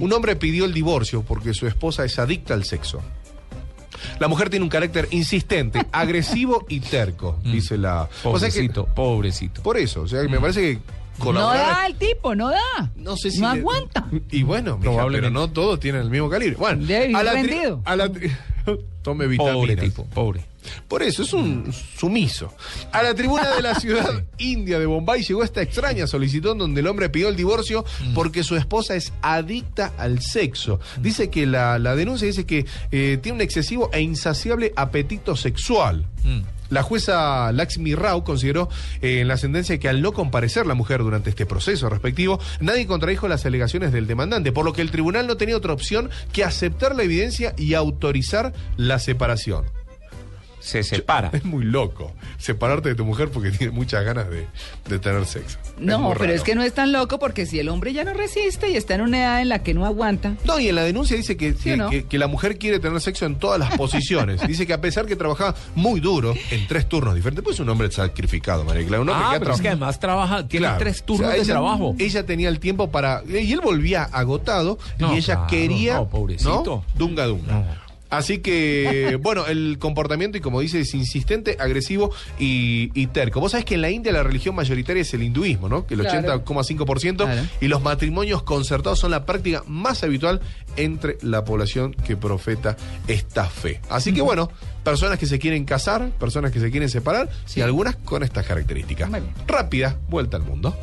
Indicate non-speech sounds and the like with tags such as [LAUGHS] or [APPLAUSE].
Un hombre pidió el divorcio porque su esposa es adicta al sexo. La mujer tiene un carácter insistente, [LAUGHS] agresivo y terco, dice la... O sea que- Pobrecito, pobrecito. por eso, o sea, me parece que No da el tipo, no da. No sé si No le- aguanta. Y bueno, mija, pero no todos tienen el mismo calibre. Bueno, Debe a la tri- a la tri- [LAUGHS] Tome vitaminas. Pobre tipo, pobre. Por eso, es un sumiso. A la tribuna de la [LAUGHS] ciudad india de Bombay llegó esta extraña solicitud donde el hombre pidió el divorcio porque su esposa es adicta al sexo. Dice que la, la denuncia dice que eh, tiene un excesivo e insaciable apetito sexual. Mm. La jueza Laxmi Rao consideró eh, en la sentencia que al no comparecer la mujer durante este proceso respectivo, nadie contradijo las alegaciones del demandante, por lo que el tribunal no tenía otra opción que aceptar la evidencia y autorizar la separación. Se separa. [LAUGHS] Es muy loco separarte de tu mujer porque [LAUGHS] tiene muchas ganas de, de tener sexo. No, pero es que no es tan loco porque si el hombre ya no resiste y está en una edad en la que no aguanta. No, y en la denuncia dice que, ¿Sí o que, no? que- que la mujer quiere tener sexo en todas las posiciones. [LAUGHS] dice que a pesar que trabajaba muy duro en tres turnos diferentes, pues es un hombre sacrificado, María Clara. Un hombre Ah, que pero es que además trabaja, tiene Claro. tres turnos O sea, de ella- trabajo. Ella tenía el tiempo para. Y él volvía agotado No, y ella claro, quería. no, pobrecito. ¿no? Dunga dunga. Así que, [LAUGHS] bueno, el comportamiento, y como dice, es insistente, agresivo y, y terco. Vos sabés que en la India la religión mayoritaria es el hinduismo, ¿no? Que el Claro. 80,5%. Claro. Y los matrimonios concertados son la práctica más habitual entre la población que profeta esta fe. Así que, bueno, personas que se quieren casar, personas que se quieren separar, y algunas con estas características. Rápida vuelta al mundo.